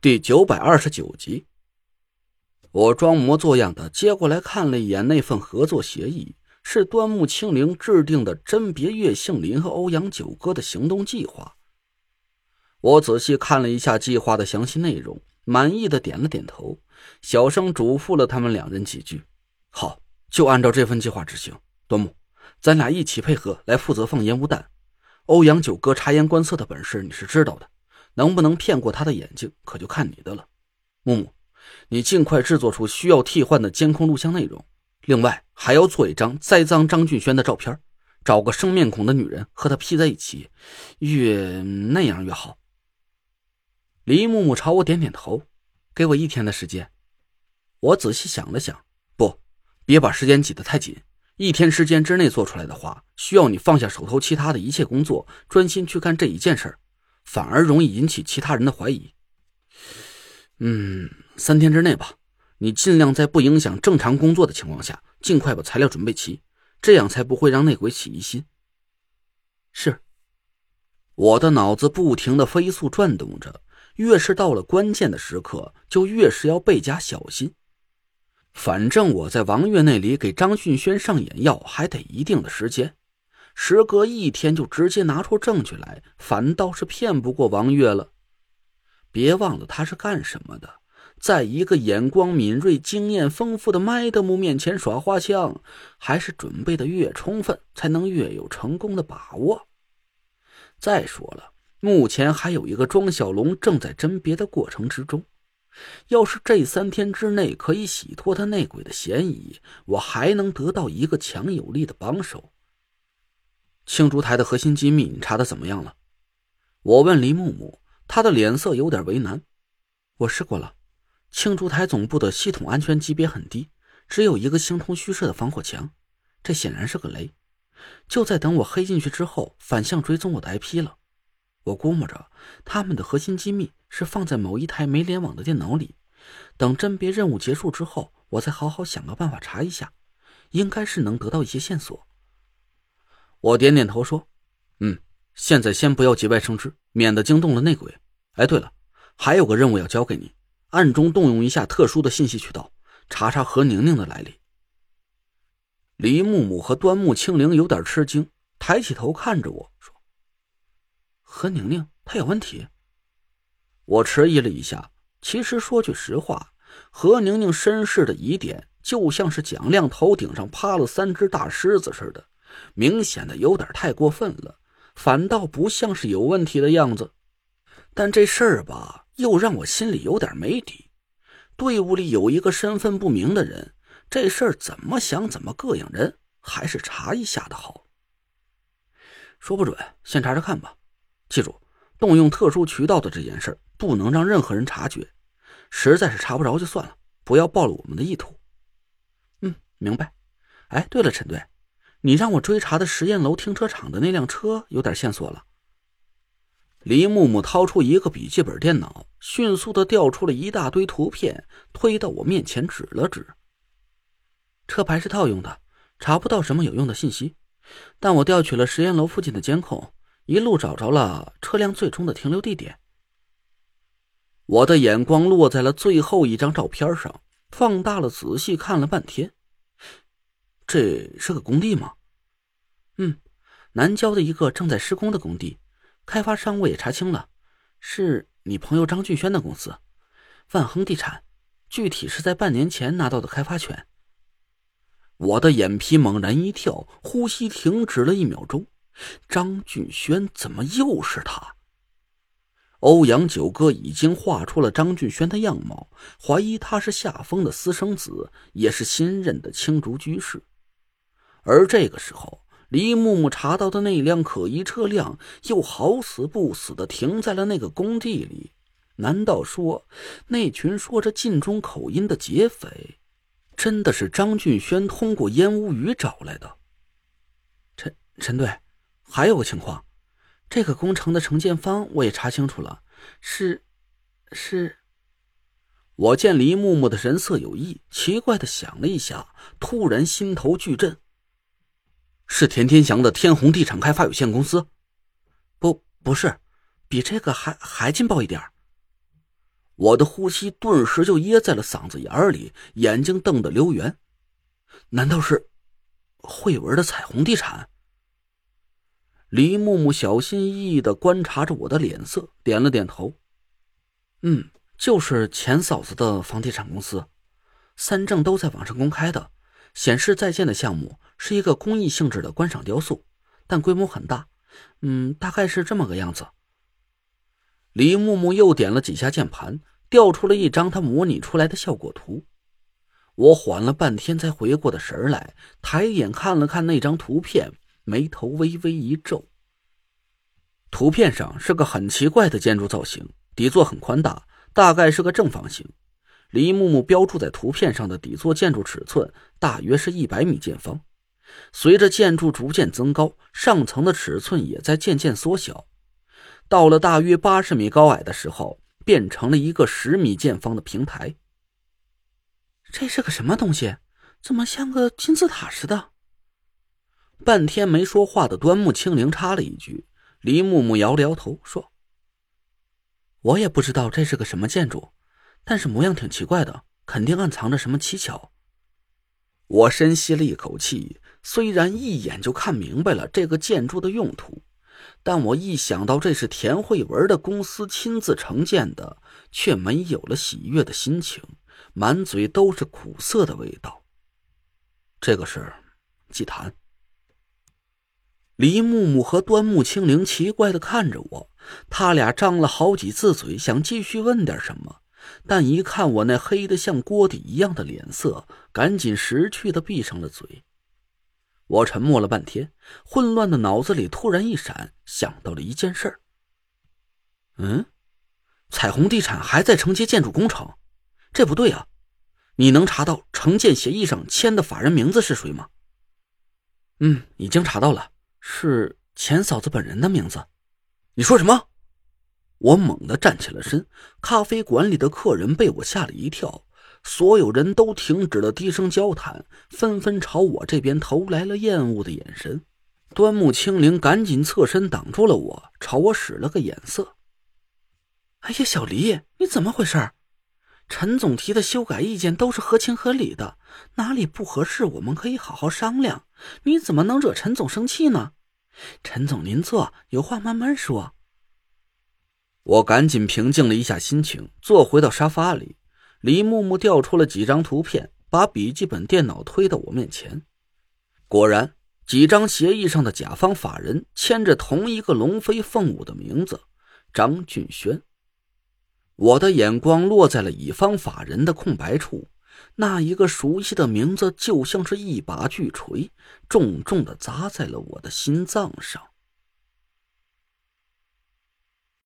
第九百二十九集，我装模作样的接过来看了一眼那份合作协议，是端木清灵制定的甄别岳杏林和欧阳九哥的行动计划。我仔细看了一下计划的详细内容，满意的点了点头，小声嘱咐了他们两人几句：“好，就按照这份计划执行。端木，咱俩一起配合来负责放烟雾弹。欧阳九哥察言观色的本事你是知道的。”能不能骗过他的眼睛，可就看你的了。木木，你尽快制作出需要替换的监控录像内容，另外还要做一张栽赃张俊轩的照片，找个生面孔的女人和他 P 在一起，越那样越好。李木木朝我点点头，给我一天的时间。我仔细想了想，不，别把时间挤得太紧。一天时间之内做出来的话，需要你放下手头其他的一切工作，专心去干这一件事。反而容易引起其他人的怀疑。嗯，三天之内吧，你尽量在不影响正常工作的情况下，尽快把材料准备齐，这样才不会让内鬼起疑心。是，我的脑子不停的飞速转动着，越是到了关键的时刻，就越是要倍加小心。反正我在王月那里给张俊轩上眼药，还得一定的时间。时隔一天就直接拿出证据来，反倒是骗不过王月了。别忘了他是干什么的，在一个眼光敏锐、经验丰富的麦德姆面前耍花枪，还是准备的越充分，才能越有成功的把握。再说了，目前还有一个庄小龙正在甄别的过程之中，要是这三天之内可以洗脱他内鬼的嫌疑，我还能得到一个强有力的帮手。青竹台的核心机密，你查的怎么样了？我问林木木，他的脸色有点为难。我试过了，青竹台总部的系统安全级别很低，只有一个形同虚设的防火墙，这显然是个雷。就在等我黑进去之后，反向追踪我的 IP 了。我估摸着他们的核心机密是放在某一台没联网的电脑里。等甄别任务结束之后，我再好好想个办法查一下，应该是能得到一些线索。我点点头说：“嗯，现在先不要节外生枝，免得惊动了内鬼。哎，对了，还有个任务要交给你，暗中动用一下特殊的信息渠道，查查何宁宁的来历。”李木木和端木清灵有点吃惊，抬起头看着我说：“何宁宁，她有问题？”我迟疑了一下，其实说句实话，何宁宁身世的疑点就像是蒋亮头顶上趴了三只大狮子似的。明显的有点太过分了，反倒不像是有问题的样子。但这事儿吧，又让我心里有点没底。队伍里有一个身份不明的人，这事儿怎么想怎么膈应人，还是查一下的好。说不准，先查查看吧。记住，动用特殊渠道的这件事不能让任何人察觉。实在是查不着就算了，不要暴露我们的意图。嗯，明白。哎，对了，陈队。你让我追查的实验楼停车场的那辆车有点线索了。李木木掏出一个笔记本电脑，迅速的调出了一大堆图片，推到我面前指了指。车牌是套用的，查不到什么有用的信息。但我调取了实验楼附近的监控，一路找着了车辆最终的停留地点。我的眼光落在了最后一张照片上，放大了仔细看了半天。这是个工地吗？嗯，南郊的一个正在施工的工地，开发商我也查清了，是你朋友张俊轩的公司，万亨地产。具体是在半年前拿到的开发权。我的眼皮猛然一跳，呼吸停止了一秒钟。张俊轩怎么又是他？欧阳九哥已经画出了张俊轩的样貌，怀疑他是夏风的私生子，也是新任的青竹居士。而这个时候，李木木查到的那辆可疑车辆又好死不死的停在了那个工地里。难道说，那群说着晋中口音的劫匪，真的是张俊轩通过烟雾雨找来的？陈陈队，还有个情况，这个工程的承建方我也查清楚了，是，是。我见李木木的神色有异，奇怪的想了一下，突然心头巨震。是田天祥的天虹地产开发有限公司，不，不是，比这个还还劲爆一点。我的呼吸顿时就噎在了嗓子眼里，眼睛瞪得溜圆。难道是慧文的彩虹地产？李木木小心翼翼的观察着我的脸色，点了点头。嗯，就是钱嫂子的房地产公司，三证都在网上公开的，显示在建的项目是一个公益性质的观赏雕塑，但规模很大。嗯，大概是这么个样子。李木木又点了几下键盘，调出了一张他模拟出来的效果图。我缓了半天才回过的神来，抬眼看了看那张图片，眉头微微一皱。图片上是个很奇怪的建筑造型，底座很宽大，大概是个正方形。李木木标注在图片上的底座建筑尺寸大约是一百米见方。随着建筑逐渐增高，上层的尺寸也在渐渐缩小。到了大约八十米高矮的时候，变成了一个十米见方的平台。这是个什么东西？怎么像个金字塔似的？半天没说话的端木清灵插了一句。黎木木摇了摇头说：“我也不知道这是个什么建筑，但是模样挺奇怪的，肯定暗藏着什么蹊跷。”我深吸了一口气，虽然一眼就看明白了这个建筑的用途。但我一想到这是田慧文的公司亲自承建的，却没有了喜悦的心情，满嘴都是苦涩的味道。这个是祭坛。李木木和端木清灵奇怪的看着我，他俩张了好几次嘴，想继续问点什么，但一看我那黑的像锅底一样的脸色，赶紧识趣的闭上了嘴。我沉默了半天，混乱的脑子里突然一闪，想到了一件事。嗯，彩虹地产还在承接建筑工程，这不对啊！你能查到承建协议上签的法人名字是谁吗？嗯，已经查到了，是钱嫂子本人的名字。你说什么？我猛地站起了身，咖啡馆里的客人被我吓了一跳。所有人都停止了低声交谈，纷纷朝我这边投来了厌恶的眼神。端木清灵赶紧侧身挡住了我，朝我使了个眼色。哎呀，小黎，你怎么回事？陈总提的修改意见都是合情合理的，哪里不合适，我们可以好好商量。你怎么能惹陈总生气呢？陈总，您坐，有话慢慢说。我赶紧平静了一下心情，坐回到沙发里。李木木调出了几张图片，把笔记本电脑推到我面前。果然，几张协议上的甲方法人签着同一个龙飞凤舞的名字——张俊轩。我的眼光落在了乙方法人的空白处，那一个熟悉的名字就像是一把巨锤，重重的砸在了我的心脏上。